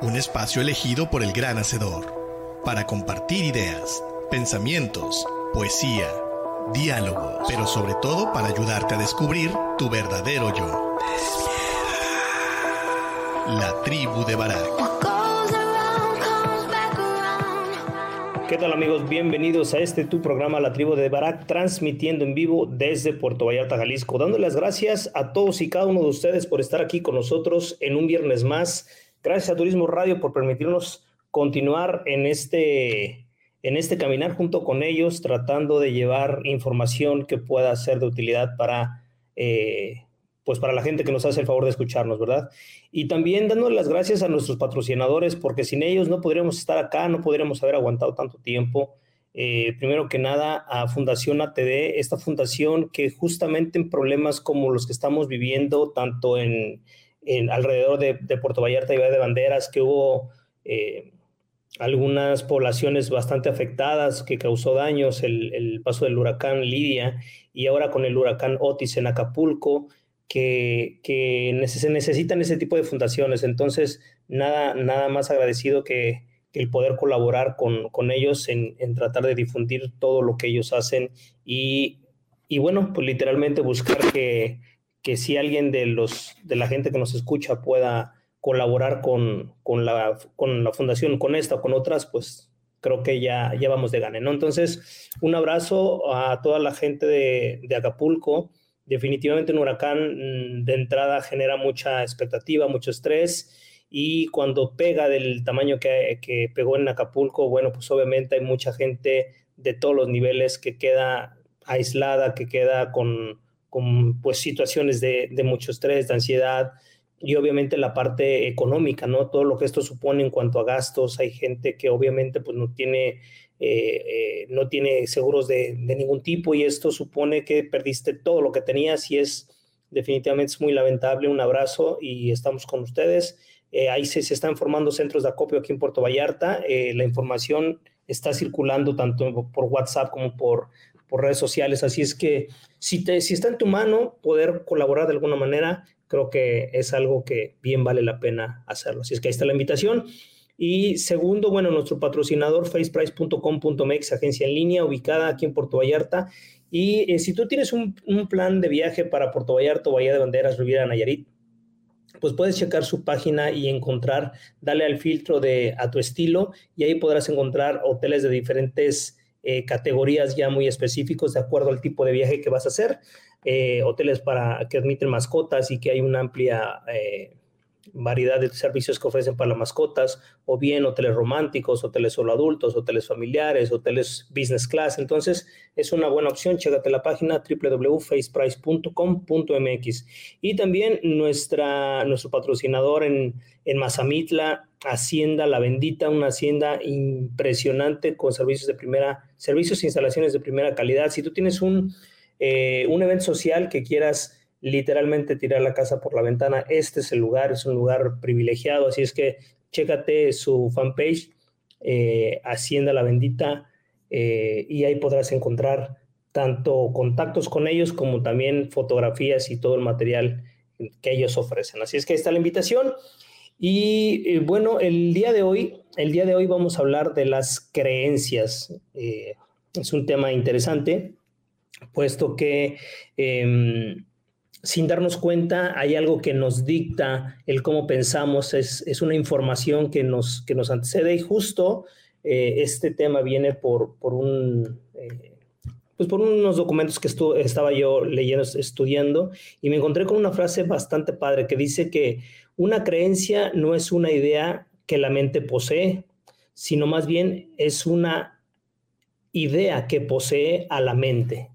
Un espacio elegido por el gran hacedor, para compartir ideas pensamientos, poesía, diálogo, pero sobre todo para ayudarte a descubrir tu verdadero yo. La tribu de Barak. ¿Qué tal amigos? Bienvenidos a este tu programa La Tribu de Barak, transmitiendo en vivo desde Puerto Vallarta, Jalisco, dándole las gracias a todos y cada uno de ustedes por estar aquí con nosotros en un viernes más. Gracias a Turismo Radio por permitirnos continuar en este en este caminar junto con ellos, tratando de llevar información que pueda ser de utilidad para, eh, pues para la gente que nos hace el favor de escucharnos, ¿verdad? Y también dándole las gracias a nuestros patrocinadores, porque sin ellos no podríamos estar acá, no podríamos haber aguantado tanto tiempo. Eh, primero que nada, a Fundación ATD, esta fundación que justamente en problemas como los que estamos viviendo, tanto en, alrededor de, Puerto Vallarta y de Banderas, que hubo... Eh, algunas poblaciones bastante afectadas que causó daños el, paso del huracán Lidia y ahora con el huracán Otis en Acapulco, que, se necesitan ese tipo de fundaciones. Entonces, nada, nada más agradecido que, el poder colaborar con, ellos en, tratar de difundir todo lo que ellos hacen y, y bueno, pues literalmente buscar que, que si alguien de, los, de la gente que nos escucha pueda colaborar con, con, la, con la fundación, con esta o con otras, pues creo que ya, ya vamos de gane, ¿no? Entonces, un abrazo a toda la gente de, de Acapulco. Definitivamente un huracán mm, de entrada genera mucha expectativa, mucho estrés y cuando pega del tamaño que, que, pegó en Acapulco, bueno, pues obviamente hay mucha gente de todos los niveles que queda aislada, que queda con, con pues situaciones de, de mucho estrés, de ansiedad, y obviamente la parte económica, ¿no? Todo lo que esto supone en cuanto a gastos. Hay gente que obviamente pues no tiene, eh, eh, no tiene seguros de, ningún tipo y esto supone que perdiste todo lo que tenías y es definitivamente es muy lamentable. Un abrazo y estamos con ustedes. Eh, ahí se, se, están formando centros de acopio aquí en Puerto Vallarta. la información está circulando tanto por WhatsApp como por, por redes sociales. Así es que si, te, si está en tu mano poder colaborar de alguna manera, creo que es algo que bien vale la pena hacerlo. Así es que ahí está la invitación. Y segundo, bueno, nuestro patrocinador, faceprice.com.mx, agencia en línea ubicada aquí en Puerto Vallarta. Y eh, si tú tienes un, plan de viaje para Puerto Vallarta, Bahía de Banderas, Riviera Nayarit, pues puedes checar su página y encontrar, dale al filtro de a tu estilo y ahí podrás encontrar hoteles de diferentes eh, categorías ya muy específicos de acuerdo al tipo de viaje que vas a hacer. Eh, hoteles para que admiten mascotas y que hay una amplia eh, variedad de servicios que ofrecen para las mascotas, o bien hoteles románticos, hoteles solo adultos, hoteles familiares, hoteles business class. Entonces, es una buena opción. Chécate la página www.faceprice.com.mx. Y también nuestra, nuestro patrocinador en, en Mazamitla, Hacienda La Bendita, una hacienda impresionante con servicios de primera, servicios e instalaciones de primera calidad. Si tú tienes un eh, un evento social que quieras literalmente tirar la casa por la ventana, este es el lugar, es un lugar privilegiado, así es que chécate su fanpage, eh, Hacienda la Bendita, eh, y ahí podrás encontrar tanto contactos con ellos como también fotografías y todo el material que ellos ofrecen. Así es que ahí está la invitación. Y bueno, el día de hoy, el día de hoy vamos a hablar de las creencias. es un tema interesante puesto que em, sin darnos cuenta, hay algo que nos dicta el cómo pensamos, es, es una información que nos, que nos antecede y justo eh, este tema viene por, por un... Eh, pues por unos documentos que estaba yo leyendo, estudiando, y me encontré con una frase bastante padre que dice que una creencia no es una idea que la mente posee, sino más bien es una idea que posee a la mente.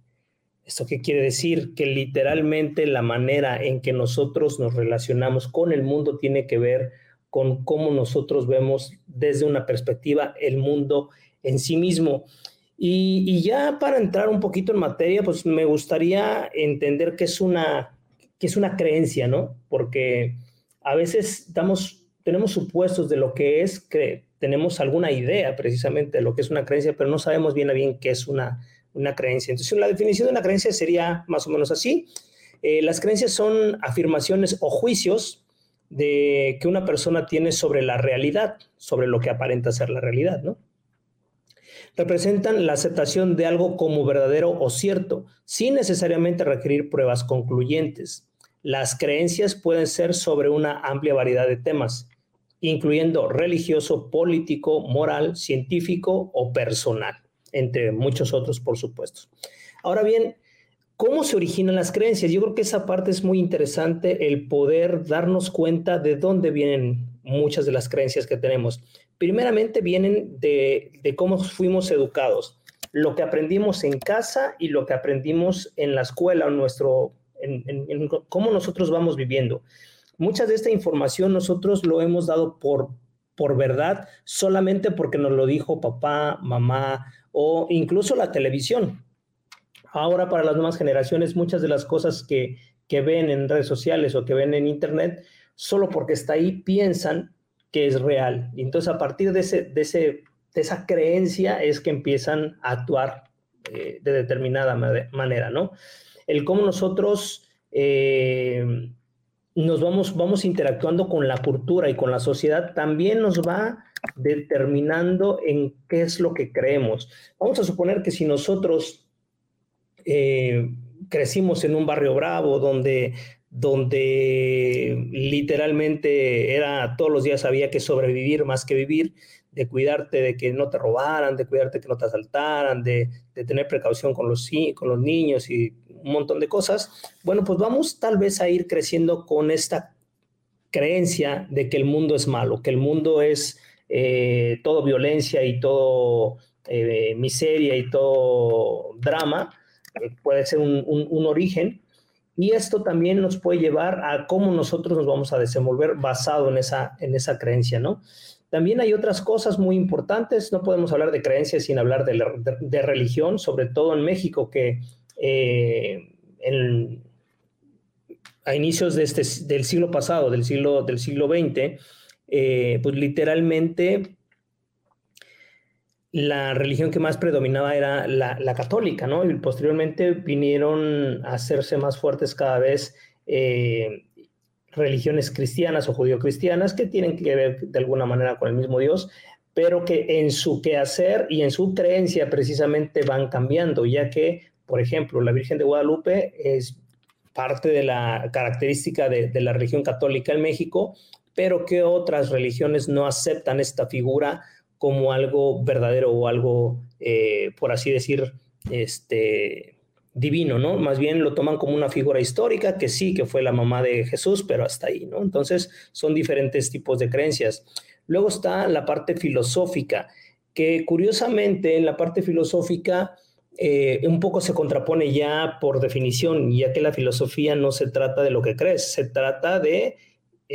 ¿Esto qué quiere decir? Que literalmente la manera en que nosotros nos relacionamos con el mundo tiene que ver con cómo nosotros vemos desde una perspectiva el mundo en sí mismo. Y, ya para entrar un poquito en materia, pues me gustaría entender qué es una, qué es una creencia, ¿no? Porque a veces damos, tenemos supuestos de lo que es, que tenemos alguna idea precisamente de lo que es una creencia, pero no sabemos bien a bien qué es una, una creencia. Entonces, la definición de una creencia sería más o menos así. Eh, las creencias son afirmaciones o juicios de que una persona tiene sobre la realidad, sobre lo que aparenta ser la realidad, ¿no? Representan la aceptación de algo como verdadero o cierto, sin necesariamente requerir pruebas concluyentes. Las creencias pueden ser sobre una amplia variedad de temas, incluyendo religioso, político, moral, científico o personal entre muchos otros, por supuesto. Ahora bien, ¿cómo se originan las creencias? Yo creo que esa parte es muy interesante, el poder darnos cuenta de dónde vienen muchas de las creencias que tenemos. Primeramente vienen de, cómo fuimos educados, lo que aprendimos en casa y lo que aprendimos en la escuela, en nuestro, en, cómo nosotros vamos viviendo. Mucha de esta información nosotros lo hemos dado por, por verdad solamente porque nos lo dijo papá, mamá o incluso la televisión. Ahora para las nuevas generaciones muchas de las cosas que, ven en redes sociales o que ven en internet, solo porque está ahí piensan que es real. Y entonces a partir de, ese, de, ese, de esa creencia es que empiezan a actuar eh, de determinada manera, ¿no? El cómo nosotros eh, nos vamos, vamos interactuando con la cultura y con la sociedad también nos va determinando en qué es lo que creemos. Vamos a suponer que si nosotros eh, crecimos en un barrio bravo donde, donde literalmente era todos los días había que sobrevivir más que vivir, de cuidarte de que no te robaran, de cuidarte que no te asaltaran, de, de tener precaución con los, con los niños y un montón de cosas, bueno, pues vamos tal vez a ir creciendo con esta creencia de que el mundo es malo, que el mundo es eh, todo violencia y todo eh, miseria y todo drama, eh, puede ser un, origen. Y esto también nos puede llevar a cómo nosotros nos vamos a desenvolver basado en esa, en esa creencia, ¿no? También hay otras cosas muy importantes, no podemos hablar de creencias sin hablar de, de religión, sobre todo en México, que a inicios de este, del siglo pasado, del siglo, del siglo XX, eh, pues literalmente la religión que más predominaba era la, católica, ¿no? Y posteriormente vinieron a hacerse más fuertes cada vez eh, religiones cristianas o judío-cristianas que tienen que ver de alguna manera con el mismo Dios, pero que en su quehacer y en su creencia precisamente van cambiando, ya que por ejemplo, la Virgen de Guadalupe es parte de la característica de, la religión católica en México, pero que otras religiones no aceptan esta figura como algo verdadero o algo, eh, por así decir, este, divino, ¿no? Más bien lo toman como una figura histórica, que sí, que fue la mamá de Jesús, pero hasta ahí, ¿no? Entonces, son diferentes tipos de creencias. Luego está la parte filosófica, que curiosamente en la parte filosófica eh, un poco se contrapone ya por definición, ya que la filosofía no se trata de lo que crees, se trata de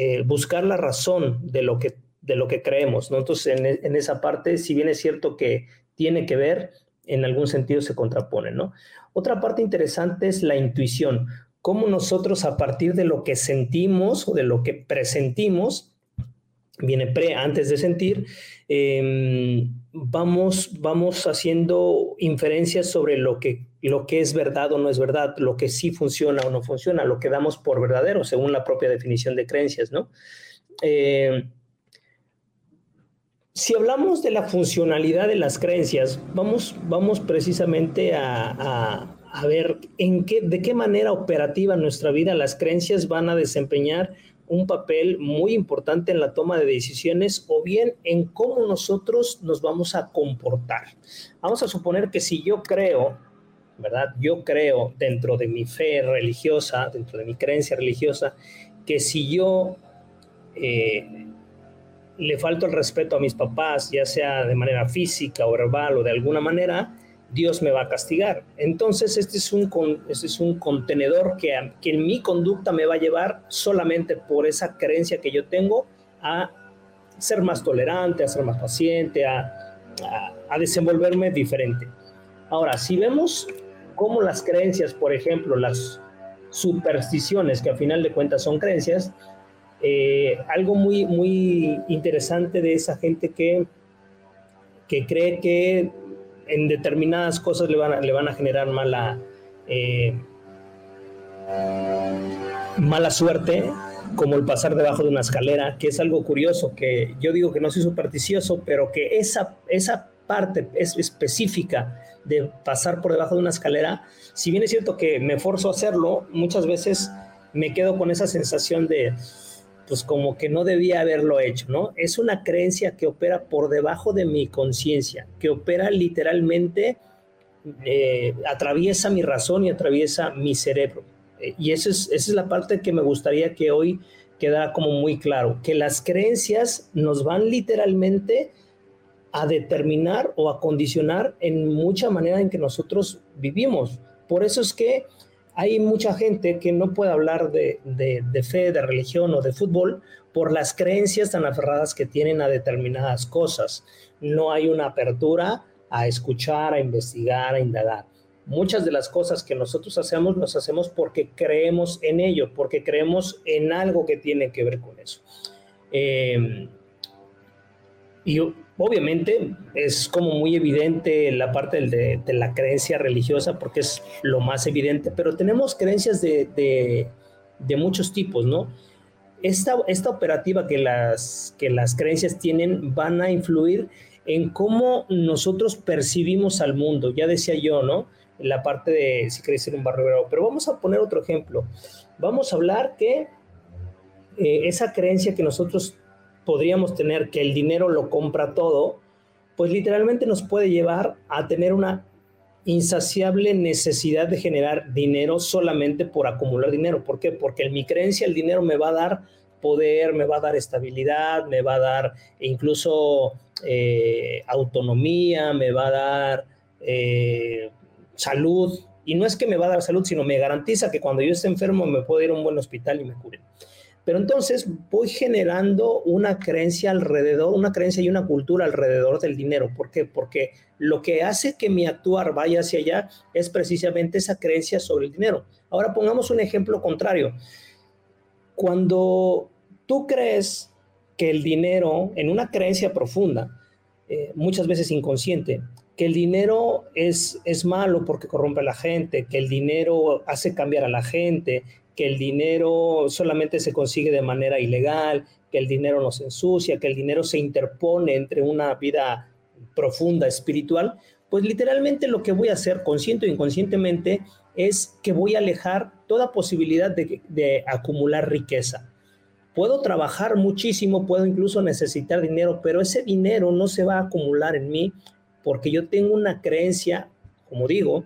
eh, buscar la razón de lo que, de lo que creemos. ¿no? Entonces, en, esa parte, si bien es cierto que tiene que ver, en algún sentido se contrapone. ¿no? Otra parte interesante es la intuición, cómo nosotros a partir de lo que sentimos o de lo que presentimos, viene pre antes de sentir, em, vamos, vamos haciendo inferencias sobre lo que, lo que es verdad o no es verdad, lo que sí funciona o no funciona, lo que damos por verdadero, según la propia definición de creencias, ¿no? Eh, si hablamos de la funcionalidad de las creencias, vamos, vamos precisamente a, a ver en qué, de qué manera operativa en nuestra vida las creencias van a desempeñar un papel muy importante en la toma de decisiones o bien en cómo nosotros nos vamos a comportar. Vamos a suponer que si yo creo, ¿verdad? Yo creo dentro de mi fe religiosa, dentro de mi creencia religiosa, que si yo eh, le falto el respeto a mis papás, ya sea de manera física o verbal o de alguna manera, Dios me va a castigar. Entonces, este es un, este es un contenedor que, que en mi conducta me va a llevar solamente por esa creencia que yo tengo a ser más tolerante, a ser más paciente, a, a, desenvolverme diferente. Ahora, si vemos cómo las creencias, por ejemplo, las supersticiones, que a final de cuentas son creencias, eh, algo muy, muy interesante de esa gente que, que cree que en determinadas cosas le van a, le van a generar mala, eh, mala suerte, como el pasar debajo de una escalera, que es algo curioso, que yo digo que no soy supersticioso, pero que esa, esa parte es específica de pasar por debajo de una escalera, si bien es cierto que me forzo a hacerlo, muchas veces me quedo con esa sensación de, pues como que no debía haberlo hecho, ¿no? Es una creencia que opera por debajo de mi conciencia, que opera literalmente, eh, atraviesa mi razón y atraviesa mi cerebro. Eh, y eso es, esa es la parte que me gustaría que hoy quedara como muy claro, que las creencias nos van literalmente a determinar o a condicionar en mucha manera en que nosotros vivimos. Por eso es que hay mucha gente que no puede hablar de, fe, de religión o de fútbol por las creencias tan aferradas que tienen a determinadas cosas. No hay una apertura a escuchar, a investigar, a indagar. Muchas de las cosas que nosotros hacemos, las hacemos porque creemos en ello, porque creemos en algo que tiene que ver con eso. Eh, y obviamente es como muy evidente la parte de, la creencia religiosa porque es lo más evidente, pero tenemos creencias de, muchos tipos, ¿no? Esta, esta operativa que las, que las creencias tienen van a influir en cómo nosotros percibimos al mundo. Ya decía yo, ¿no? La parte de si queréis ser un barrio pero vamos a poner otro ejemplo. Vamos a hablar que eh, esa creencia que nosotros podríamos tener que el dinero lo compra todo, pues literalmente nos puede llevar a tener una insaciable necesidad de generar dinero solamente por acumular dinero. ¿Por qué? Porque en mi creencia el dinero me va a dar poder, me va a dar estabilidad, me va a dar incluso eh, autonomía, me va a dar eh, salud. Y no es que me va a dar salud, sino me garantiza que cuando yo esté enfermo me puedo ir a un buen hospital y me cure. Pero entonces voy generando una creencia alrededor, una creencia y una cultura alrededor del dinero. ¿Por qué? Porque lo que hace que mi actuar vaya hacia allá es precisamente esa creencia sobre el dinero. Ahora pongamos un ejemplo contrario. Cuando tú crees que el dinero, en una creencia profunda, eh, muchas veces inconsciente, que el dinero es, es malo porque corrompe a la gente, que el dinero hace cambiar a la gente, que el dinero solamente se consigue de manera ilegal, que el dinero nos ensucia, que el dinero se interpone entre una vida profunda espiritual, pues literalmente lo que voy a hacer, consciente o inconscientemente, es que voy a alejar toda posibilidad de, de acumular riqueza. Puedo trabajar muchísimo, puedo incluso necesitar dinero, pero ese dinero no se va a acumular en mí porque yo tengo una creencia, como digo,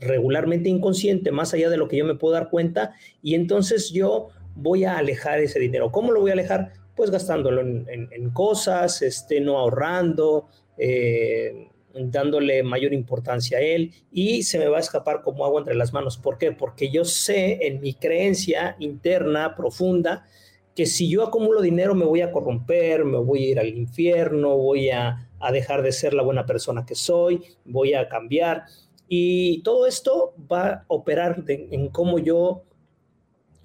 regularmente inconsciente, más allá de lo que yo me puedo dar cuenta, y entonces yo voy a alejar ese dinero. ¿Cómo lo voy a alejar? Pues gastándolo en, cosas, este, no ahorrando, eh, dándole mayor importancia a él y se me va a escapar como agua entre las manos. ¿Por qué? Porque yo sé en mi creencia interna, profunda, que si yo acumulo dinero me voy a corromper, me voy a ir al infierno, voy a, a dejar de ser la buena persona que soy, voy a cambiar. Y todo esto va a operar en cómo yo,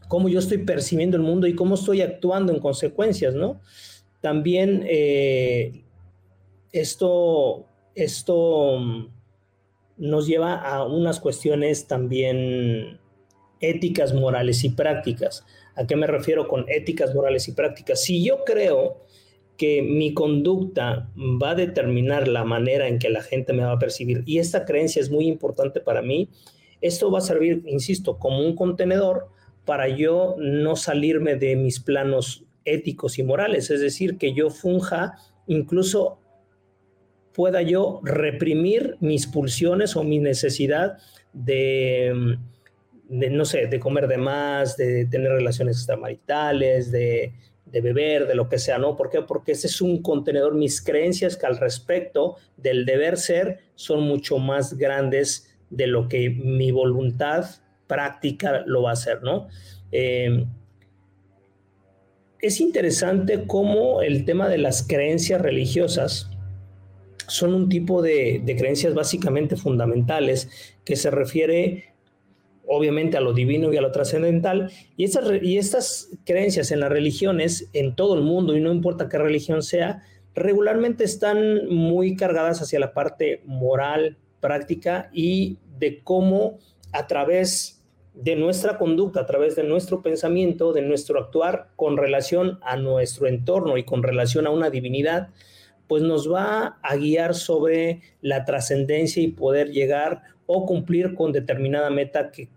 cómo yo estoy percibiendo el mundo y cómo estoy actuando en consecuencias, ¿no? También eh, esto, esto mm, nos lleva a unas cuestiones también éticas, morales y prácticas. ¿A qué me refiero con éticas, morales y prácticas? Si yo creo que mi conducta va a determinar la manera en que la gente me va a percibir. Y esta creencia es muy importante para mí. Esto va a servir, insisto, como un contenedor para yo no salirme de mis planos éticos y morales, es decir, que yo funja, incluso pueda yo reprimir mis pulsiones o mi necesidad de, no sé, de comer de más, de tener relaciones extramaritales, de, de beber, de lo que sea, ¿no? ¿Por qué? Porque ese es un contenedor, mis creencias que al respecto del deber ser son mucho más grandes de lo que mi voluntad práctica lo va a hacer, ¿no? Eh, es interesante cómo el tema de las creencias religiosas son un tipo de, creencias básicamente fundamentales que se refiere obviamente a lo divino y a lo trascendental. Y estas, y estas creencias en las religiones, en todo el mundo, y no importa qué religión sea, regularmente están muy cargadas hacia la parte moral, práctica y de cómo a través de nuestra conducta, a través de nuestro pensamiento, de nuestro actuar con relación a nuestro entorno y con relación a una divinidad, pues nos va a guiar sobre la trascendencia y poder llegar o cumplir con determinada meta que,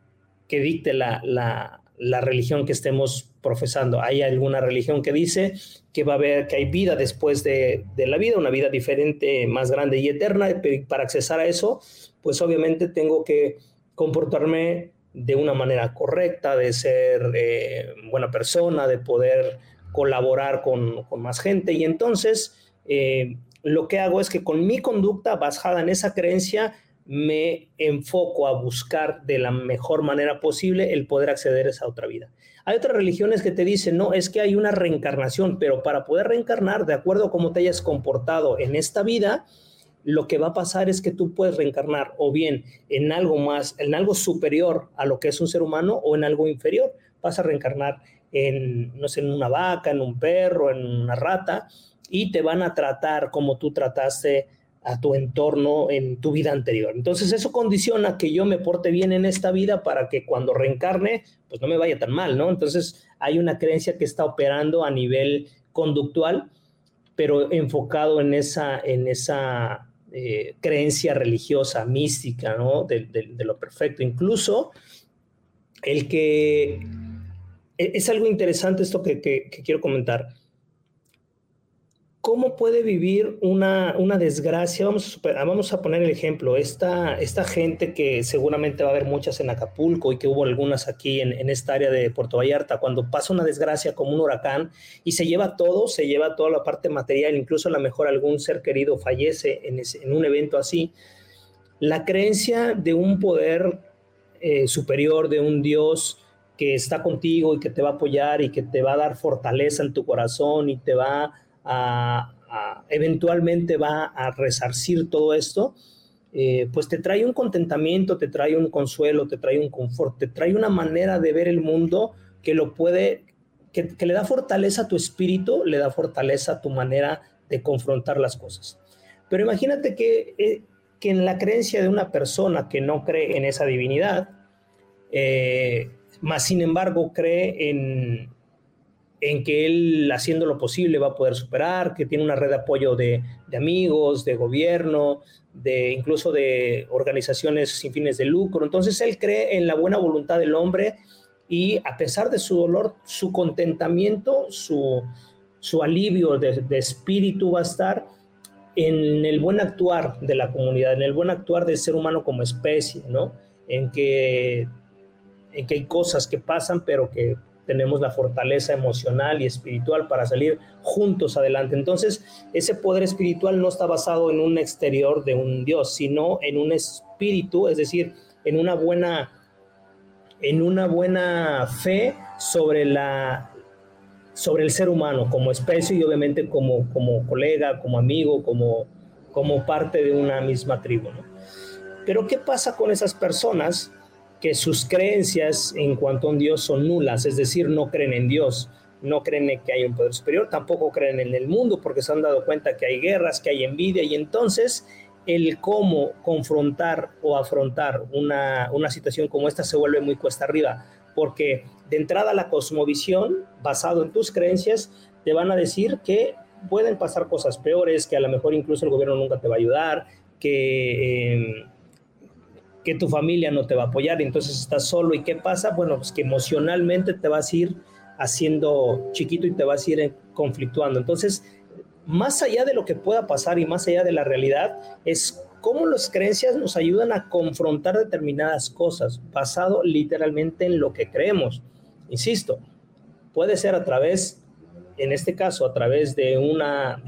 dicte la, la, religión que estemos profesando. Hay alguna religión que dice que va a haber, que hay vida después de, de la vida, una vida diferente, más grande y eterna, y para accesar a eso, pues obviamente tengo que comportarme de una manera correcta, de ser eh, buena persona, de poder colaborar con, más gente. Y entonces eh, lo que hago es que con mi conducta basada en esa creencia, me enfoco a buscar de la mejor manera posible el poder acceder a esa otra vida. Hay otras religiones que te dicen, no, es que hay una reencarnación, pero para poder reencarnar, de acuerdo a cómo te hayas comportado en esta vida, lo que va a pasar es que tú puedes reencarnar o bien en algo más, en algo superior a lo que es un ser humano o en algo inferior. Vas a reencarnar en, no sé, en una vaca, en un perro, en una rata y te van a tratar como tú trataste a tu entorno en tu vida anterior. Entonces eso condiciona que yo me porte bien en esta vida para que cuando reencarne, pues no me vaya tan mal, ¿no? Entonces hay una creencia que está operando a nivel conductual, pero enfocado en esa, en esa eh, creencia religiosa, mística, ¿no? De, lo perfecto. Incluso el que... E, es algo interesante esto que quiero comentar ¿Cómo puede vivir una, una desgracia? Vamos a, vamos a poner el ejemplo, esta, esta gente que seguramente va a haber muchas en Acapulco y que hubo algunas aquí en, en, esta área de Puerto Vallarta, cuando pasa una desgracia como un huracán y se lleva todo, se lleva toda la parte material, incluso a lo mejor algún ser querido fallece en, en un evento así, la creencia de un poder eh, superior, de un Dios que está contigo y que te va a apoyar y que te va a dar fortaleza en tu corazón y te va eventualmente va a resarcir todo esto, eh, pues te trae un contentamiento, te trae un consuelo, te trae un confort, te trae una manera de ver el mundo que lo puede, que, le da fortaleza a tu espíritu, le da fortaleza a tu manera de confrontar las cosas. Pero imagínate que, eh, que en la creencia de una persona que no cree en esa divinidad, eh, más sin embargo cree en, en que él haciendo lo posible va a poder superar, que tiene una red de apoyo de, amigos, de gobierno, de incluso de organizaciones sin fines de lucro. Entonces él cree en la buena voluntad del hombre y a pesar de su dolor, su contentamiento, su, su alivio de, espíritu va a estar en el buen actuar de la comunidad, en el buen actuar del ser humano como especie, ¿no? En que, en que hay cosas que pasan, pero que tenemos la fortaleza emocional y espiritual para salir juntos adelante. Entonces, ese poder espiritual no está basado en un exterior de un Dios, sino en un espíritu, es decir, en una buena en una buena fe sobre la sobre el ser humano como especie y obviamente como, como colega, como amigo, como, como parte de una misma tribu. Pero ¿qué pasa con esas personas que sus creencias en cuanto a un Dios son nulas, es decir, no creen en Dios, no creen en que hay un poder superior, tampoco creen en el mundo porque se han dado cuenta que hay guerras, que hay envidia y entonces el cómo confrontar o afrontar una, una situación como esta se vuelve muy cuesta arriba, porque de entrada la cosmovisión, basado en tus creencias, te van a decir que pueden pasar cosas peores, que a lo mejor incluso el gobierno nunca te va a ayudar, que... Eh, que tu familia no te va a apoyar y entonces estás solo. ¿Y qué pasa? Bueno, pues que emocionalmente te vas a ir haciendo chiquito y te vas a ir conflictuando. Entonces, más allá de lo que pueda pasar y más allá de la realidad, es cómo las creencias nos ayudan a confrontar determinadas cosas, basado literalmente en lo que creemos. Insisto, puede ser a través, en este caso, a través de una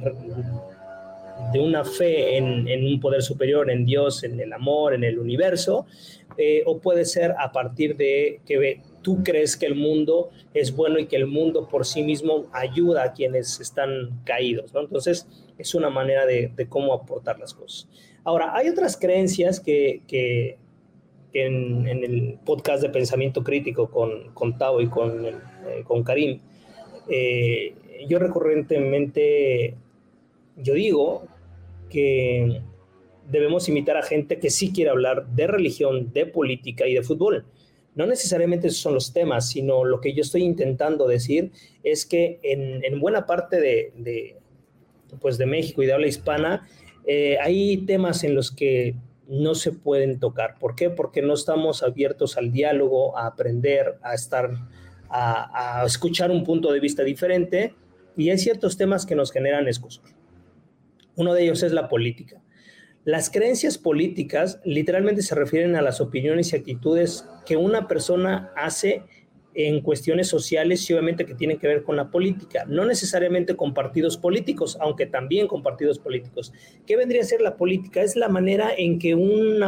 de una fe en, un poder superior, en Dios, en el amor, en el universo, eh, o puede ser a partir de que tú crees que el mundo es bueno y que el mundo por sí mismo ayuda a quienes están caídos. ¿no? Entonces, es una manera de, cómo aportar las cosas. Ahora, hay otras creencias que, que, en, el podcast de pensamiento crítico con, con Tao y con, eh, con Karim, eh, yo recurrentemente, yo digo que debemos imitar a gente que sí quiere hablar de religión, de política y de fútbol. No necesariamente esos son los temas, sino lo que yo estoy intentando decir es que en, buena parte de, pues de México y de habla hispana eh, hay temas en los que no se pueden tocar. ¿Por qué? Porque no estamos abiertos al diálogo, a aprender, a estar, a, a escuchar un punto de vista diferente y hay ciertos temas que nos generan escosor. Uno de ellos es la política. Las creencias políticas literalmente se refieren a las opiniones y actitudes que una persona hace en cuestiones sociales y obviamente que tienen que ver con la política, no necesariamente con partidos políticos, aunque también con partidos políticos. ¿Qué vendría a ser la política? Es la manera en que un,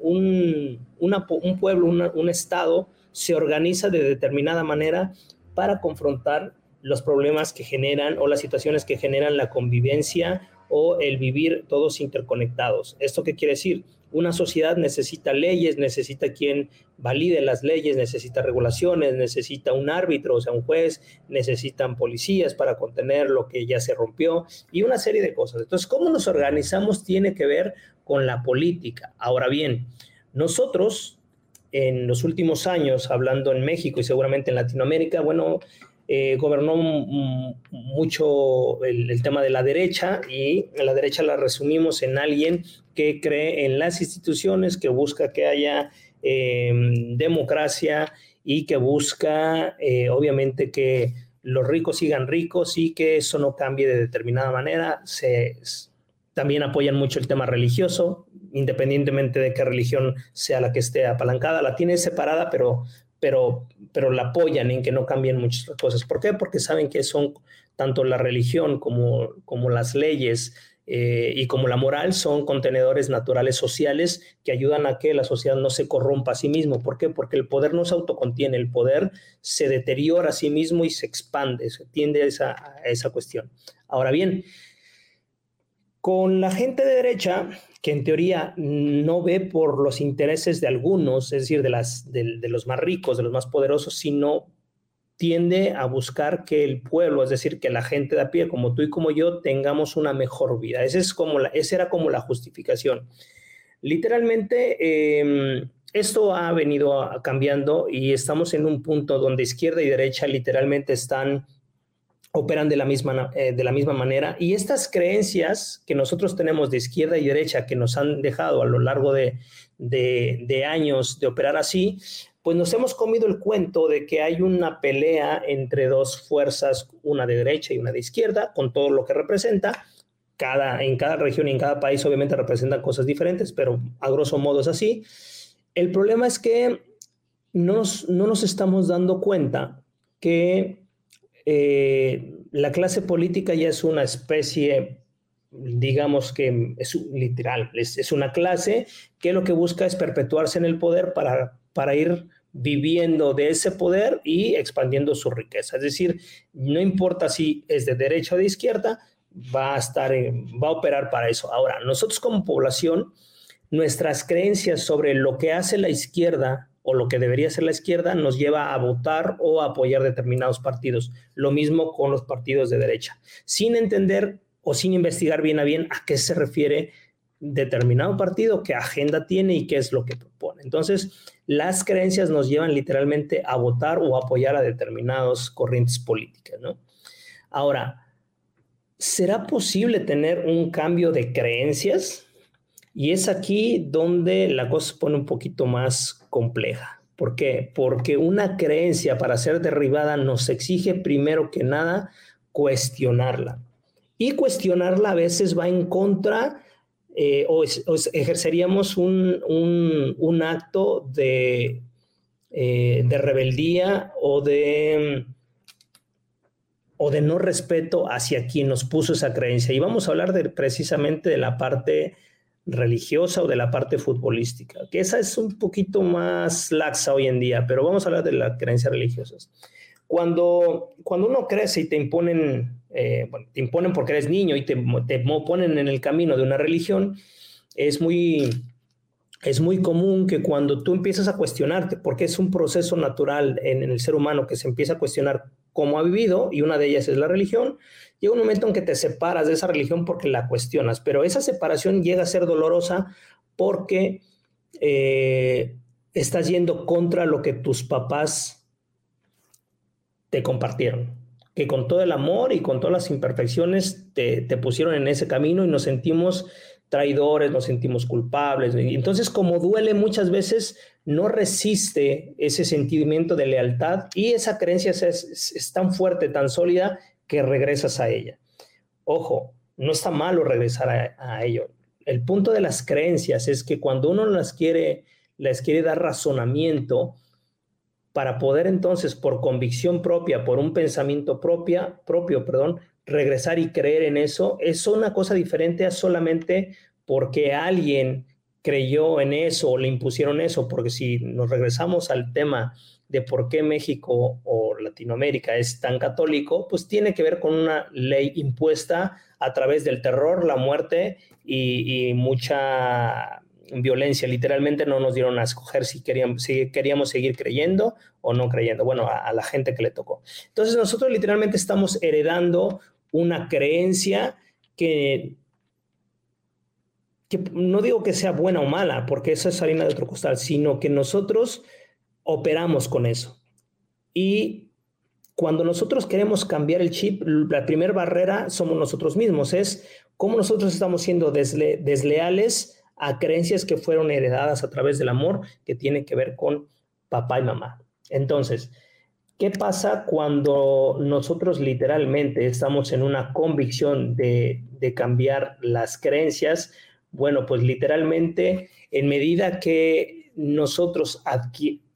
un, un, pueblo, un Estado se organiza de determinada manera para confrontar los problemas que generan o las situaciones que generan la convivencia o el vivir todos interconectados. ¿Esto qué quiere decir? Una sociedad necesita leyes, necesita quien valide las leyes, necesita regulaciones, necesita un árbitro, o sea, un juez, necesitan policías para contener lo que ya se rompió y una serie de cosas. Entonces, cómo nos organizamos tiene que ver con la política. Ahora bien, nosotros en los últimos años, hablando en México y seguramente en Latinoamérica, bueno, eh, gobernó mucho el, tema de la derecha y la derecha la resumimos en alguien que cree en las instituciones, que busca que haya em, democracia y que busca, eh, obviamente, que los ricos sigan ricos y que eso no cambie de determinada manera. Se, también apoyan mucho el tema religioso, independientemente de qué religión sea la que esté apalancada. La tiene separada, pero pero, pero la apoyan en que no cambien muchas cosas. ¿Por qué? Porque saben que son tanto la religión como, como las leyes eh, y como la moral son contenedores naturales sociales que ayudan a que la sociedad no se corrompa a sí mismo. ¿Por qué? Porque el poder no se autocontiene, el poder se deteriora a sí mismo y se expande, se tiende esa, a esa cuestión. Ahora bien, con la gente de derecha, que en teoría no ve por los intereses de algunos, es decir, de, las, de, los más ricos, de los más poderosos, sino tiende a buscar que el pueblo, es decir, que la gente de a pie, como tú y como yo, tengamos una mejor vida. Esa, es como la, esa era como la justificación. Literalmente, em, esto ha venido cambiando y estamos en un punto donde izquierda y derecha literalmente están operan de la, misma, eh, de la misma manera. Y estas creencias que nosotros tenemos de izquierda y derecha, que nos han dejado a lo largo de, de, años de operar así, pues nos hemos comido el cuento de que hay una pelea entre dos fuerzas, una de derecha y una de izquierda, con todo lo que representa. Cada, en cada región y en cada país obviamente representan cosas diferentes, pero a grosso modo es así. El problema es que no no nos estamos dando cuenta que eh, la clase política ya es una especie, digamos que es literal, es, una clase que lo que busca es perpetuarse en el poder para, para ir viviendo de ese poder y expandiendo su riqueza. Es decir, no importa si es de derecha o de izquierda, va a estar, va a operar para eso. Ahora, nosotros como población, nuestras creencias sobre lo que hace la izquierda o lo que debería ser la izquierda nos lleva a votar o a apoyar determinados partidos. Lo mismo con los partidos de derecha, sin entender o sin investigar bien a bien a qué se refiere determinado partido, qué agenda tiene y qué es lo que propone. Entonces, las creencias nos llevan literalmente a votar o apoyar a determinadas corrientes políticas, ¿no? Ahora, ¿será posible tener un cambio de creencias? Y es aquí donde la cosa se pone un poquito más compleja. ¿Por qué? Porque una creencia para ser derribada nos exige primero que nada cuestionarla. Y cuestionarla a veces va en contra eh, o, ejerceríamos un, acto de, eh, de rebeldía o de o de no respeto hacia quien nos puso esa creencia. Y vamos a hablar de, precisamente de la parte religiosa o de la parte futbolística, que esa es un poquito más laxa hoy en día, pero vamos a hablar de las creencias religiosas. Cuando, cuando uno crece y te imponen, eh, te imponen porque eres niño y te, te, ponen en el camino de una religión, es muy, es muy común que cuando tú empiezas a cuestionarte, porque es un proceso natural en, en el ser humano que se empieza a cuestionar cómo ha vivido, y una de ellas es la religión, llega un momento en que te separas de esa religión porque la cuestionas, pero esa separación llega a ser dolorosa porque eh, estás yendo contra lo que tus papás te compartieron, que con todo el amor y con todas las imperfecciones te, te pusieron en ese camino y nos sentimos traidores, nos sentimos culpables. Entonces, como duele muchas veces, no resiste ese sentimiento de lealtad y esa creencia es, tan fuerte, tan sólida, que regresas a ella. Ojo, no está malo regresar a, a, ello. El punto de las creencias es que cuando uno las quiere, les quiere dar razonamiento, para poder entonces, por convicción propia, por un pensamiento propia, propio, perdón, regresar y creer en eso, es una cosa diferente a solamente porque alguien creyó en eso o le impusieron eso, porque si nos regresamos al tema de por qué México o Latinoamérica es tan católico, pues tiene que ver con una ley impuesta a través del terror, la muerte y, mucha violencia. Literalmente no nos dieron a escoger si queríamos, si queríamos seguir creyendo o no creyendo, bueno, a, la gente que le tocó. Entonces nosotros literalmente estamos heredando una creencia que, no digo que sea buena o mala, porque eso es harina de otro costal, sino que nosotros operamos con eso. Y cuando nosotros queremos cambiar el chip, la primera barrera somos nosotros mismos, es cómo nosotros estamos siendo desleales a creencias que fueron heredadas a través del amor que tiene que ver con papá y mamá. Entonces, ¿Qué pasa cuando nosotros literalmente estamos en una convicción de, cambiar las creencias? Bueno, pues literalmente en medida que nosotros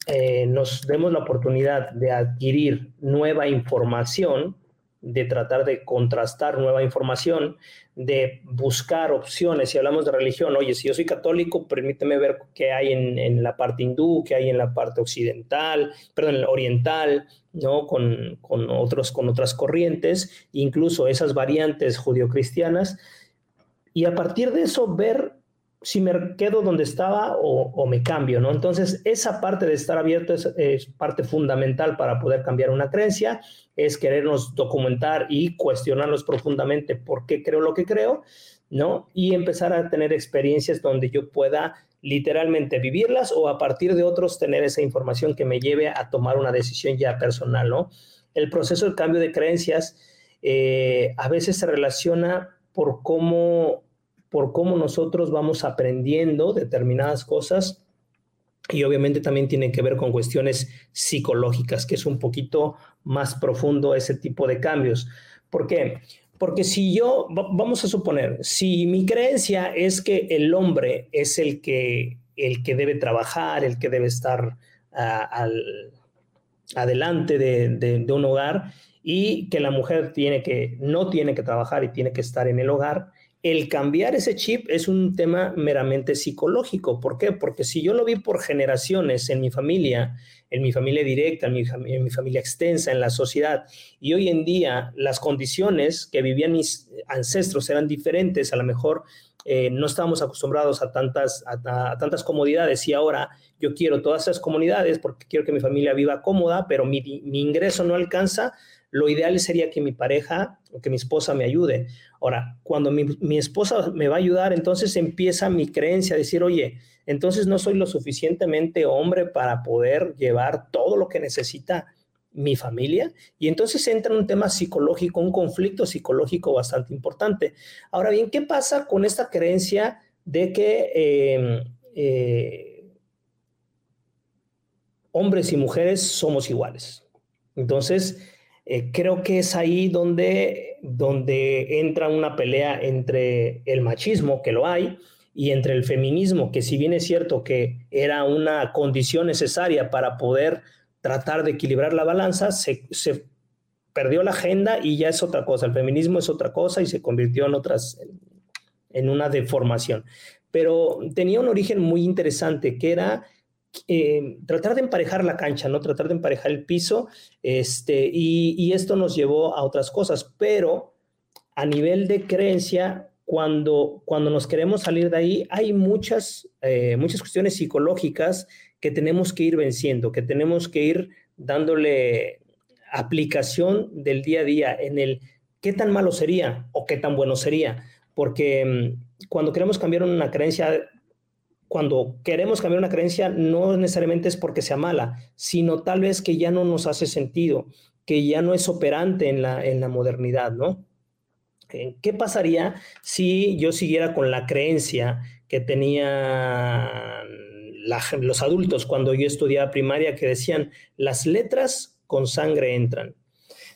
eh, nos demos la oportunidad de adquirir nueva información, de tratar de contrastar nueva información, de buscar opciones. Si hablamos de religión, oye, si yo soy católico, permíteme ver qué hay en, la parte hindú, qué hay en la parte occidental, perdón, oriental, ¿no? Con, con, otros, con otras corrientes, incluso esas variantes judio-cristianas. Y a partir de eso, ver si me quedo donde estaba o, me cambio, ¿no? Entonces, esa parte de estar abierto es, parte fundamental para poder cambiar una creencia, es querernos documentar y cuestionarnos profundamente por qué creo lo que creo, ¿no? Y empezar a tener experiencias donde yo pueda literalmente vivirlas o a partir de otros tener esa información que me lleve a tomar una decisión ya personal, ¿no? El proceso del cambio de creencias eh, a veces se relaciona por cómo por cómo nosotros vamos aprendiendo determinadas cosas y obviamente también tiene que ver con cuestiones psicológicas, que es un poquito más profundo ese tipo de cambios. ¿Por qué? Porque si yo, vamos a suponer, si mi creencia es que el hombre es el que, el que debe trabajar, el que debe estar ah, al, adelante de, de, un hogar y que la mujer tiene que, no tiene que trabajar y tiene que estar en el hogar, el cambiar ese chip es un tema meramente psicológico. ¿Por qué? Porque si yo lo vi por generaciones en mi familia, en mi familia directa, en mi, familia extensa, en la sociedad, y hoy en día las condiciones que vivían mis ancestros eran diferentes, a lo mejor eh, no estábamos acostumbrados a tantas, comodidades y ahora yo quiero todas esas comunidades porque quiero que mi familia viva cómoda, pero mi ingreso no alcanza, lo ideal sería que mi pareja o que mi esposa me ayude. Ahora, cuando mi, esposa me va a ayudar, entonces empieza mi creencia a decir, oye, entonces no soy lo suficientemente hombre para poder llevar todo lo que necesita mi familia. Y entonces entra un tema psicológico, un conflicto psicológico bastante importante. Ahora bien, ¿qué pasa con esta creencia de que em, eh, hombres y mujeres somos iguales. Entonces, eh, creo que es ahí donde, donde entra una pelea entre el machismo, que lo hay, y entre el feminismo, que si bien es cierto que era una condición necesaria para poder tratar de equilibrar la balanza, se, perdió la agenda y ya es otra cosa. El feminismo es otra cosa y se convirtió en otras, en una deformación. Pero tenía un origen muy interesante que era eh, tratar de emparejar la cancha, ¿no? Tratar de emparejar el piso, este, y, esto nos llevó a otras cosas, pero a nivel de creencia, cuando, cuando nos queremos salir de ahí, hay muchas, eh, muchas cuestiones psicológicas que tenemos que ir venciendo, que tenemos que ir dándole aplicación del día a día en el qué tan malo sería o qué tan bueno sería, porque mm, cuando queremos cambiar una creencia cuando queremos cambiar una creencia, no necesariamente es porque sea mala, sino tal vez que ya no nos hace sentido, que ya no es operante en la, en la modernidad, ¿no? Eh, ¿Qué pasaría si yo siguiera con la creencia que tenían los adultos cuando yo estudiaba primaria, que decían, las letras con sangre entran?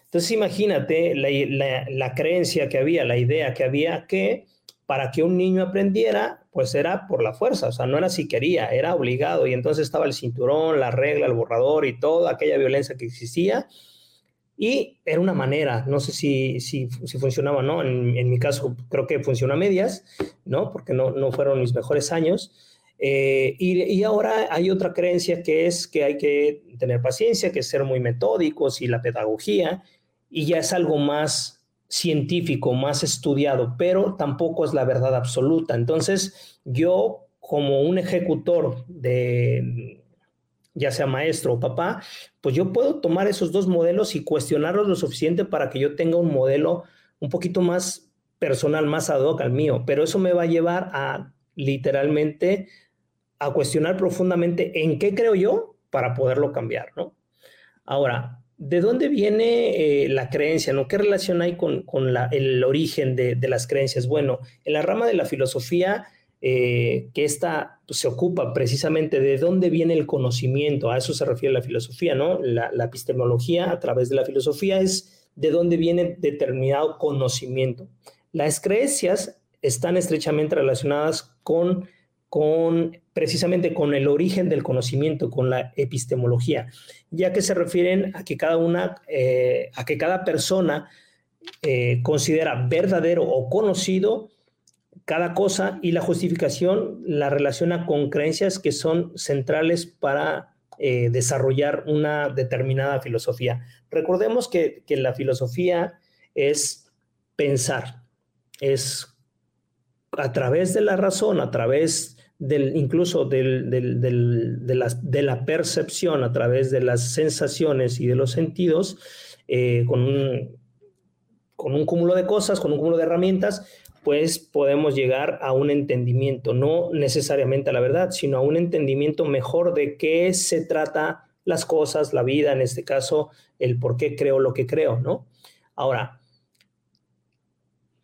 Entonces imagínate la, la creencia que había, la idea que había que para que un niño aprendiera, pues era por la fuerza, o sea, no era si quería, era obligado. Y entonces estaba el cinturón, la regla, el borrador y toda aquella violencia que existía. Y era una manera, no sé si, si, funcionaba o no, en, mi caso creo que funciona a medias, ¿no? Porque no, no fueron mis mejores años. Eh, y, y, ahora hay otra creencia que es que hay que tener paciencia, que ser muy metódicos y la pedagogía, y ya es algo más científico, más estudiado, pero tampoco es la verdad absoluta. Entonces, yo como un ejecutor de, ya sea maestro o papá, pues yo puedo tomar esos dos modelos y cuestionarlos lo suficiente para que yo tenga un modelo un poquito más personal, más ad hoc al mío, pero eso me va a llevar a literalmente a cuestionar profundamente en qué creo yo para poderlo cambiar, ¿no? Ahora, ¿De dónde viene eh, la creencia? ¿no? ¿Qué relación hay con, el origen de, las creencias? Bueno, en la rama de la filosofía, eh, que esta pues, se ocupa precisamente de dónde viene el conocimiento, a eso se refiere la filosofía, ¿no? La, la epistemología a través de la filosofía es de dónde viene determinado conocimiento. Las creencias están estrechamente relacionadas con precisamente con el origen del conocimiento, con la epistemología, ya que se refieren a que cada una, eh, a que cada persona eh, considera verdadero o conocido cada cosa y la justificación la relaciona con creencias que son centrales para eh, desarrollar una determinada filosofía. Recordemos que, que la filosofía es pensar, es a través de la razón, a través del, incluso del, de, la, percepción a través de las sensaciones y de los sentidos, eh, con, un, cúmulo de cosas, con un cúmulo de herramientas, pues podemos llegar a un entendimiento, no necesariamente a la verdad, sino a un entendimiento mejor de qué se trata las cosas, la vida, en este caso, el por qué creo lo que creo, ¿no? Ahora,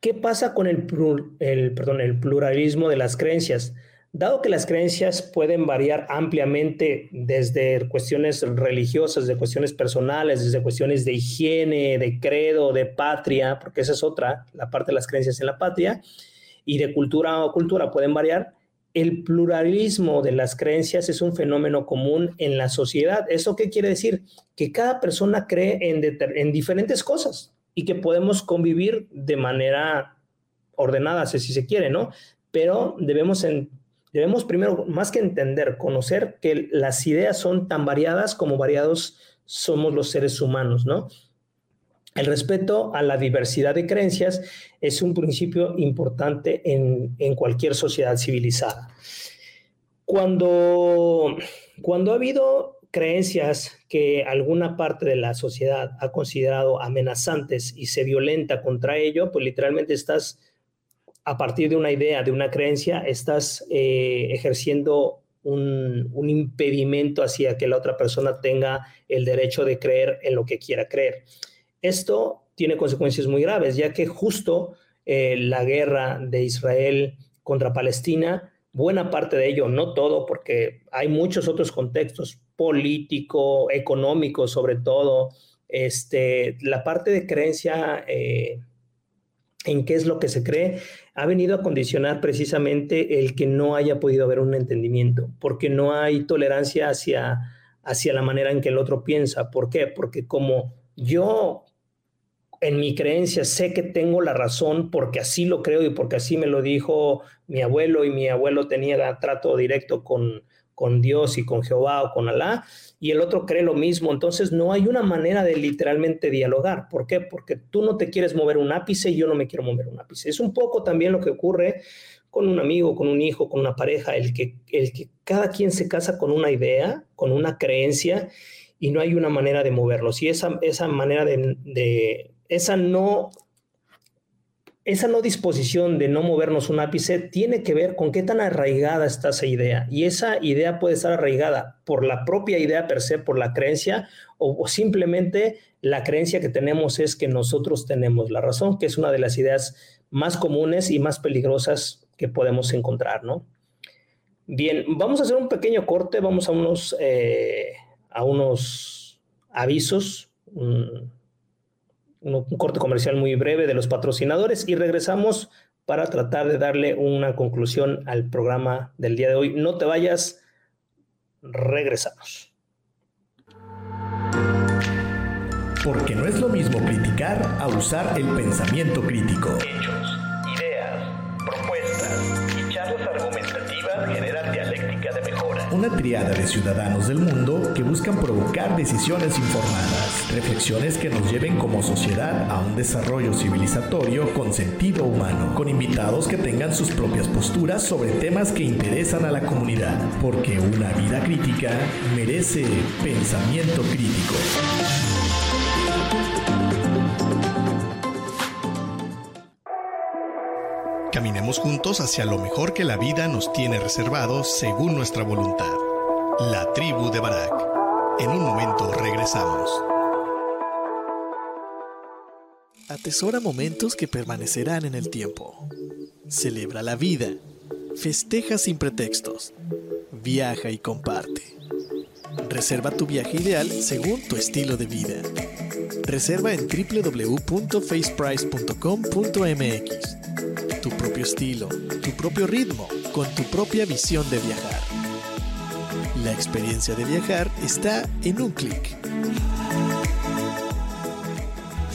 ¿qué pasa con el, perdón, el pluralismo de las creencias? Dado que las creencias pueden variar ampliamente desde cuestiones religiosas, de cuestiones personales, desde cuestiones de higiene, de credo, de patria, porque esa es otra, la parte de las creencias en la patria, y de cultura o cultura pueden variar, el pluralismo de las creencias es un fenómeno común en la sociedad. ¿Eso qué quiere decir? Que cada persona cree en, en diferentes cosas y que podemos convivir de manera ordenada, si se quiere, ¿no? Pero debemos en, Debemos primero, más que entender, conocer que las ideas son tan variadas como variados somos los seres humanos, ¿no? El respeto a la diversidad de creencias es un principio importante en, cualquier sociedad civilizada. Cuando, cuando ha habido creencias que alguna parte de la sociedad ha considerado amenazantes y se violenta contra ello, pues literalmente estás a partir de una idea, de una creencia, estás eh, ejerciendo un, impedimento hacia que la otra persona tenga el derecho de creer en lo que quiera creer. Esto tiene consecuencias muy graves, ya que justo eh, la guerra de Israel contra Palestina, buena parte de ello, no todo, porque hay muchos otros contextos, político, económico sobre todo, este, la parte de creencia eh, en qué es lo que se cree, ha venido a condicionar precisamente el que no haya podido haber un entendimiento, porque no hay tolerancia hacia, hacia la manera en que el otro piensa. ¿Por qué? Porque como yo en mi creencia sé que tengo la razón porque así lo creo y porque así me lo dijo mi abuelo y mi abuelo tenía trato directo con, con Dios y con Jehová o con Alá, y el otro cree lo mismo. Entonces no hay una manera de literalmente dialogar. ¿Por qué? Porque tú no te quieres mover un ápice y yo no me quiero mover un ápice. Es un poco también lo que ocurre con un amigo, con un hijo, con una pareja, el que, el que cada quien se casa con una idea, con una creencia, y no hay una manera de moverlos. Y esa, esa manera de, de esa no esa no disposición de no movernos un ápice tiene que ver con qué tan arraigada está esa idea. Y esa idea puede estar arraigada por la propia idea per se, por la creencia, o, simplemente la creencia que tenemos es que nosotros tenemos la razón, que es una de las ideas más comunes y más peligrosas que podemos encontrar, ¿no? Bien, vamos a hacer un pequeño corte, vamos a unos, eh, a unos avisos un, corte comercial muy breve de los patrocinadores y regresamos para tratar de darle una conclusión al programa del día de hoy. No te vayas, regresamos. Porque no es lo mismo criticar a usar el pensamiento crítico. Una triada de ciudadanos del mundo que buscan provocar decisiones informadas, reflexiones que nos lleven como sociedad a un desarrollo civilizatorio con sentido humano, con invitados que tengan sus propias posturas sobre temas que interesan a la comunidad, porque una vida crítica merece pensamiento crítico. Juntos hacia lo mejor que la vida nos tiene reservado según nuestra voluntad. La tribu de Barak. En un momento regresamos. Atesora momentos que permanecerán en el tiempo. Celebra la vida. Festeja sin pretextos. Viaja y comparte. Reserva tu viaje ideal según tu estilo de vida. Reserva en www.faceprice.com.mx tu propio estilo, tu propio ritmo, con tu propia visión de viajar. La experiencia de viajar está en un clic.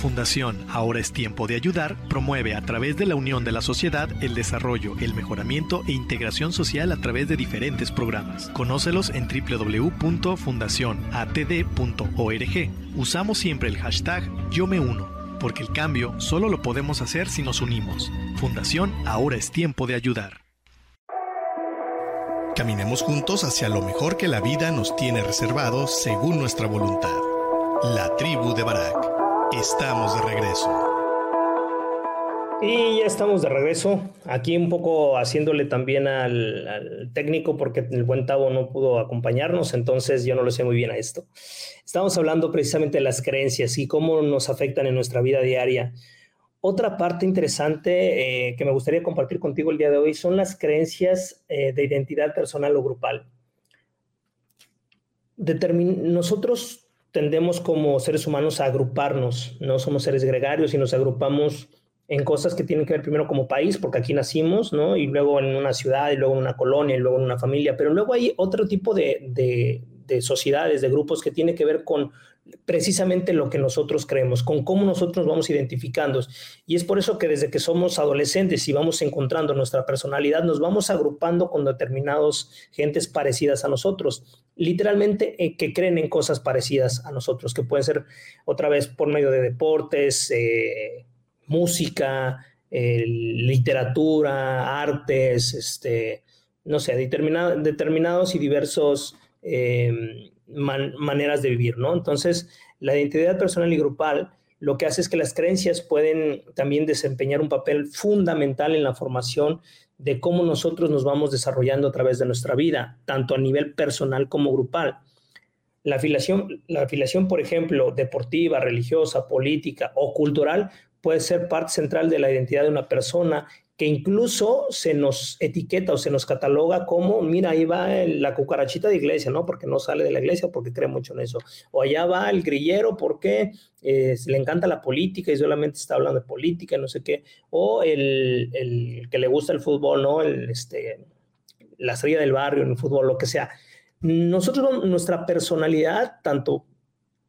Fundación Ahora es Tiempo de Ayudar promueve a través de la unión de la sociedad el desarrollo, el mejoramiento e integración social a través de diferentes programas. Conócelos en www.fundacionatd.org. Usamos siempre el hashtag Yo me uno porque el cambio solo lo podemos hacer si nos unimos. Fundación Ahora es tiempo de ayudar. Caminemos juntos hacia lo mejor que la vida nos tiene reservado según nuestra voluntad. La tribu de Barak. Estamos de regreso. Y ya estamos de regreso. Aquí un poco haciéndole también al, técnico porque el buen Tavo no pudo acompañarnos, entonces yo no lo sé muy bien a esto. Estamos hablando precisamente de las creencias y cómo nos afectan en nuestra vida diaria. Otra parte interesante eh, que me gustaría compartir contigo el día de hoy son las creencias eh, de identidad personal o grupal. nosotros tendemos como seres humanos a agruparnos, no somos seres gregarios y nos agrupamos en cosas que tienen que ver primero como país, porque aquí nacimos, ¿no? Y luego en una ciudad, y luego en una colonia, y luego en una familia, pero luego hay otro tipo de, de, de sociedades, de grupos que tiene que ver con precisamente lo que nosotros creemos, con cómo nosotros vamos identificando. Y es por eso que desde que somos adolescentes y vamos encontrando nuestra personalidad, nos vamos agrupando con determinados gentes parecidas a nosotros, literalmente eh, que creen en cosas parecidas a nosotros, que pueden ser otra vez por medio de deportes, eh, música, literatura, artes, este, no sé, determinados y diversos eh, maneras de vivir, ¿no? Entonces, la identidad personal y grupal lo que hace es que las creencias pueden también desempeñar un papel fundamental en la formación de cómo nosotros nos vamos desarrollando a través de nuestra vida, tanto a nivel personal como grupal. La afiliación, la afiliación, por ejemplo, deportiva, religiosa, política o cultural puede ser parte central de la identidad de una persona que incluso se nos etiqueta o se nos cataloga como, mira, ahí va la cucarachita de iglesia, ¿no? Porque no sale de la iglesia, porque cree mucho en eso. O allá va el grillero porque le encanta la política y solamente está hablando de política, no sé qué. O el, el que le gusta el fútbol, ¿no? El, este, la estrella del barrio en el fútbol, lo que sea. Nosotros, nuestra personalidad, tanto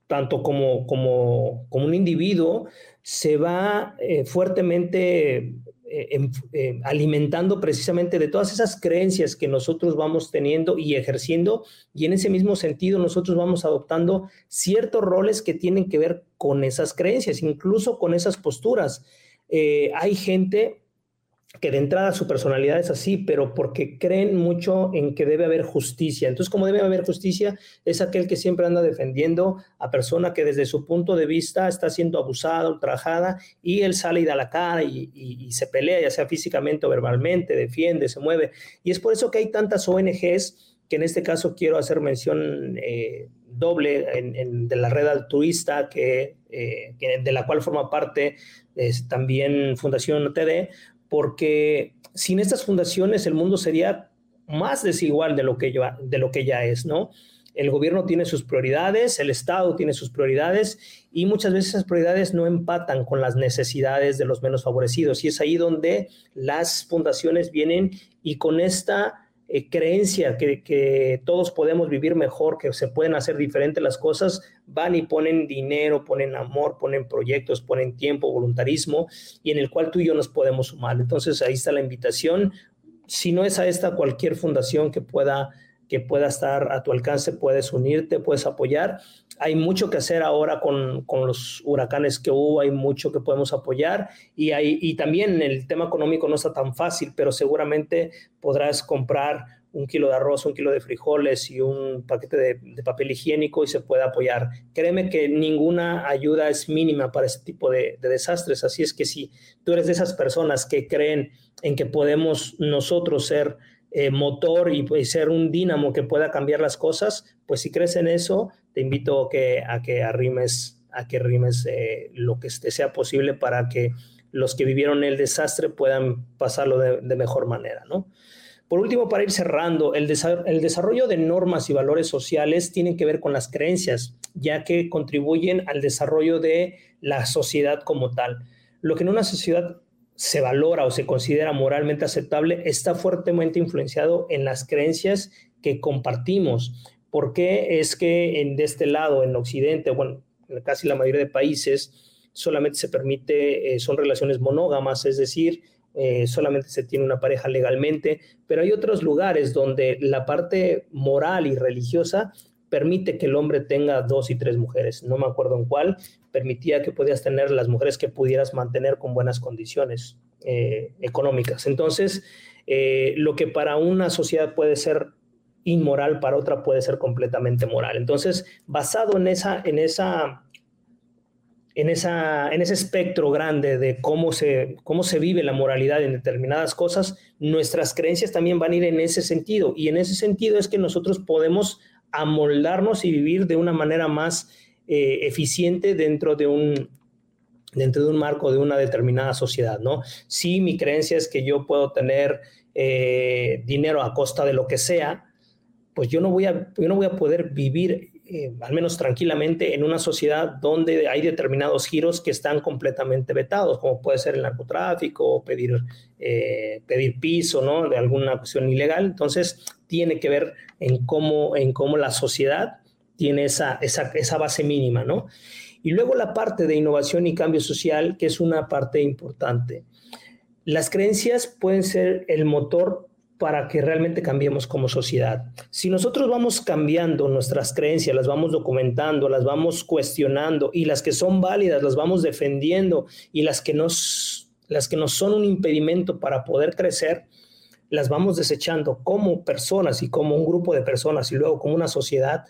tanto como, como, como, un individuo, se va eh, fuertemente eh, eh, alimentando precisamente de todas esas creencias que nosotros vamos teniendo y ejerciendo, y en ese mismo sentido nosotros vamos adoptando ciertos roles que tienen que ver con esas creencias, incluso con esas posturas. Hay gente que de entrada su personalidad es así, pero porque creen mucho en que debe haber justicia. Entonces, como debe haber justicia, es aquel que siempre anda defendiendo a persona que desde su punto de vista está siendo abusada, ultrajada, y él sale y da la cara y, se pelea, ya sea físicamente o verbalmente, defiende, se mueve. Y es por eso que hay tantas ONGs que en este caso quiero hacer mención eh, doble de la red altruista, que, eh, de la cual forma parte también Fundación TD, porque sin estas fundaciones el mundo sería más desigual de lo que ya, de lo que ya es, ¿no? El gobierno tiene sus prioridades, el Estado tiene sus prioridades y muchas veces esas prioridades no empatan con las necesidades de los menos favorecidos. Y es ahí donde las fundaciones vienen y con esta eh, creencia que, que, todos podemos vivir mejor, que se pueden hacer diferentes las cosas, van y ponen dinero, ponen amor, ponen proyectos, ponen tiempo, voluntarismo, y en el cual tú y yo nos podemos sumar. Entonces ahí está la invitación. Si no es a esta, cualquier fundación que pueda que pueda estar a tu alcance, puedes unirte, puedes apoyar. Hay mucho que hacer ahora con, con los huracanes que hubo, hay mucho que podemos apoyar y, hay, y también el tema económico no está tan fácil, pero seguramente podrás comprar un kilo de arroz, un kilo de frijoles y un paquete de, papel higiénico y se puede apoyar. Créeme que ninguna ayuda es mínima para ese tipo de, de desastres, así es que si tú eres de esas personas que creen en que podemos nosotros ser eh, motor y pues, ser un dínamo que pueda cambiar las cosas, pues si crees en eso, te invito a que, a que arrimes, a que arrimes eh, lo que sea posible para que los que vivieron el desastre puedan pasarlo de, mejor manera, ¿no? Por último, para ir cerrando, el, el, desarrollo de normas y valores sociales tienen que ver con las creencias, ya que contribuyen al desarrollo de la sociedad como tal. Lo que en una sociedad se valora o se considera moralmente aceptable está fuertemente influenciado en las creencias que compartimos. ¿Por qué es que en, de este lado, en Occidente, bueno, en casi la mayoría de países, solamente se permite, eh, son relaciones monógamas, es decir, eh, solamente se tiene una pareja legalmente, pero hay otros lugares donde la parte moral y religiosa permite que el hombre tenga dos y tres mujeres. No me acuerdo en cuál, permitía que podías tener las mujeres que pudieras mantener con buenas condiciones eh, económicas. Entonces, eh, lo que para una sociedad puede ser inmoral, para otra puede ser completamente moral. Entonces, basado en esa, en esa, en esa, en ese espectro grande de cómo se, cómo se vive la moralidad en determinadas cosas, nuestras creencias también van a ir en ese sentido. Y en ese sentido es que nosotros podemos amoldarnos y vivir de una manera más eh, eficiente dentro de un dentro de un marco de una determinada sociedad, ¿no? Si mi creencia es que yo puedo tener eh, dinero a costa de lo que sea, pues yo no voy a, yo no voy a poder vivir eh, al menos tranquilamente en una sociedad donde hay determinados giros que están completamente vetados, como puede ser el narcotráfico pedir, pedir piso, ¿no? De alguna cuestión ilegal. Entonces, tiene que ver en cómo, en cómo la sociedad tiene esa, esa, esa base mínima, ¿no? Y luego la parte de innovación y cambio social, que es una parte importante. Las creencias pueden ser el motor para que realmente cambiemos como sociedad. Si nosotros vamos cambiando nuestras creencias, las vamos documentando, las vamos cuestionando y las que son válidas las vamos defendiendo y las que nos, las que nos son un impedimento para poder crecer, las vamos desechando como personas y como un grupo de personas y luego como una sociedad,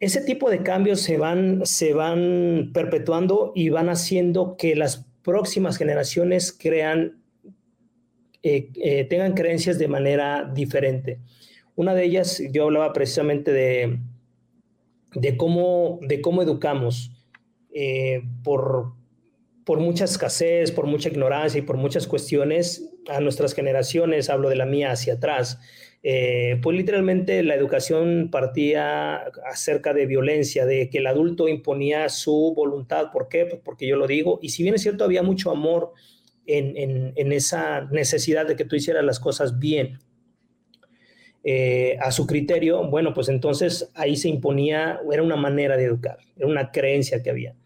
ese tipo de cambios se van, se van perpetuando y van haciendo que las próximas generaciones crean, eh, eh, tengan creencias de manera diferente. Una de ellas, yo hablaba precisamente de, de, cómo, de cómo educamos. Eh, por, por mucha escasez, por mucha ignorancia y por muchas cuestiones, a nuestras generaciones, hablo de la mía hacia atrás, eh, pues literalmente la educación partía acerca de violencia, de que el adulto imponía su voluntad. ¿Por qué? Pues porque yo lo digo. Y si bien es cierto, había mucho amor en, esa necesidad de que tú hicieras las cosas bien. Eh, a su criterio, bueno, pues entonces ahí se imponía, era una manera de educar, era una creencia que había.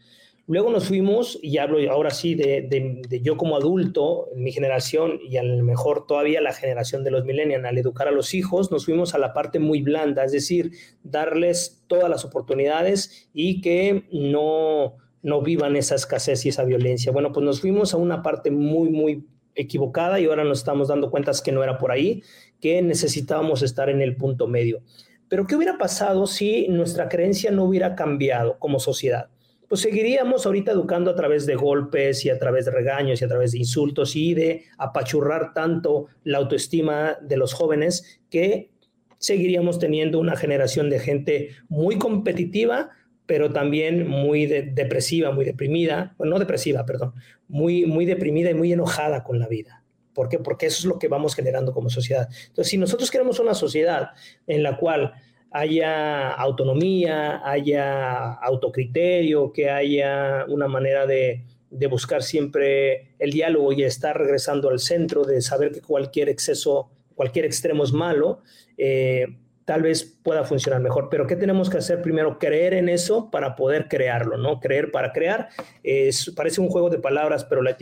Luego nos fuimos, y hablo ahora sí de, yo como adulto, mi generación, y a lo mejor todavía la generación de los millennials, al educar a los hijos, nos fuimos a la parte muy blanda, es decir, darles todas las oportunidades y que no, no vivan esa escasez y esa violencia. Bueno, pues nos fuimos a una parte muy, muy equivocada y ahora nos estamos dando cuenta que no era por ahí, que necesitábamos estar en el punto medio. Pero ¿qué hubiera pasado si nuestra creencia no hubiera cambiado como sociedad? pues seguiríamos ahorita educando a través de golpes y a través de regaños y a través de insultos y de apachurrar tanto la autoestima de los jóvenes que seguiríamos teniendo una generación de gente muy competitiva, pero también muy depresiva, muy deprimida, no depresiva, perdón, muy, muy deprimida y muy enojada con la vida. ¿Por qué? Porque eso es lo que vamos generando como sociedad. Entonces, si nosotros queremos una sociedad en la cual haya autonomía, haya autocriterio, que haya una manera de, buscar siempre el diálogo y estar regresando al centro, de saber que cualquier exceso, cualquier extremo es malo, eh, tal vez pueda funcionar mejor. Pero ¿qué tenemos que hacer? Primero, creer en eso para poder crearlo, ¿no? Creer para crear. Es, parece un juego de palabras, pero la,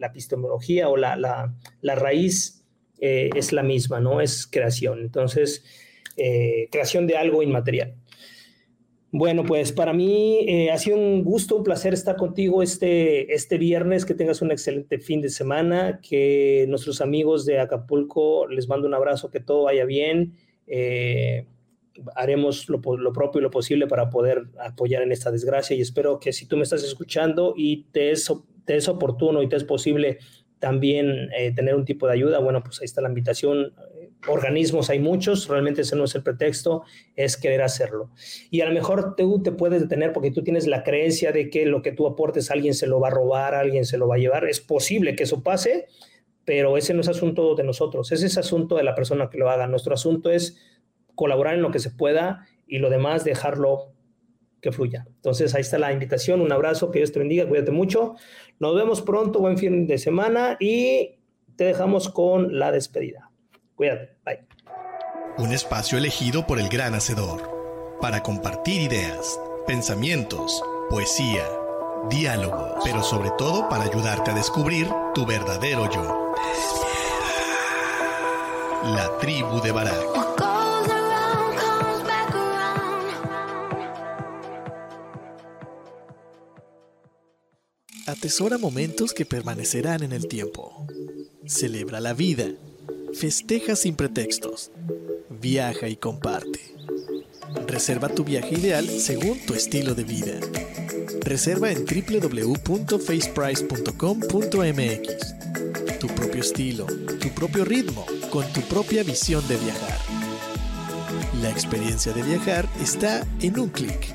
epistemología o la, raíz eh, es la misma, ¿no? Es creación. Entonces, eh, creación de algo inmaterial. Bueno, pues para mí eh, ha sido un gusto, un placer estar contigo este, este viernes, que tengas un excelente fin de semana, que nuestros amigos de Acapulco les mando un abrazo, que todo vaya bien. Eh, haremos lo, propio y lo posible para poder apoyar en esta desgracia y espero que si tú me estás escuchando y te es, te oportuno y te es posible también tener un tipo de ayuda, bueno, pues ahí está la invitación organismos hay muchos, realmente ese no es el pretexto, es querer hacerlo. Y a lo mejor tú te puedes detener porque tú tienes la creencia de que lo que tú aportes alguien se lo va a robar, alguien se lo va a llevar. Es posible que eso pase, pero ese no es asunto de nosotros, ese es asunto de la persona que lo haga. Nuestro asunto es colaborar en lo que se pueda y lo demás dejarlo que fluya. Entonces ahí está la invitación, un abrazo, que Dios te bendiga, cuídate mucho. Nos vemos pronto, buen fin de semana y te dejamos con la despedida. Cuídate, bye. Un espacio elegido por el gran hacedor para compartir ideas, pensamientos, poesía, diálogo, pero sobre todo para ayudarte a descubrir tu verdadero yo. La tribu de Barak. Atesora momentos que permanecerán en el tiempo. Celebra la vida Festeja sin pretextos. Viaja y comparte. Reserva tu viaje ideal según tu estilo de vida. Reserva en www.faceprice.com.mx. Tu propio estilo, tu propio ritmo, con tu propia visión de viajar. La experiencia de viajar está en un clic.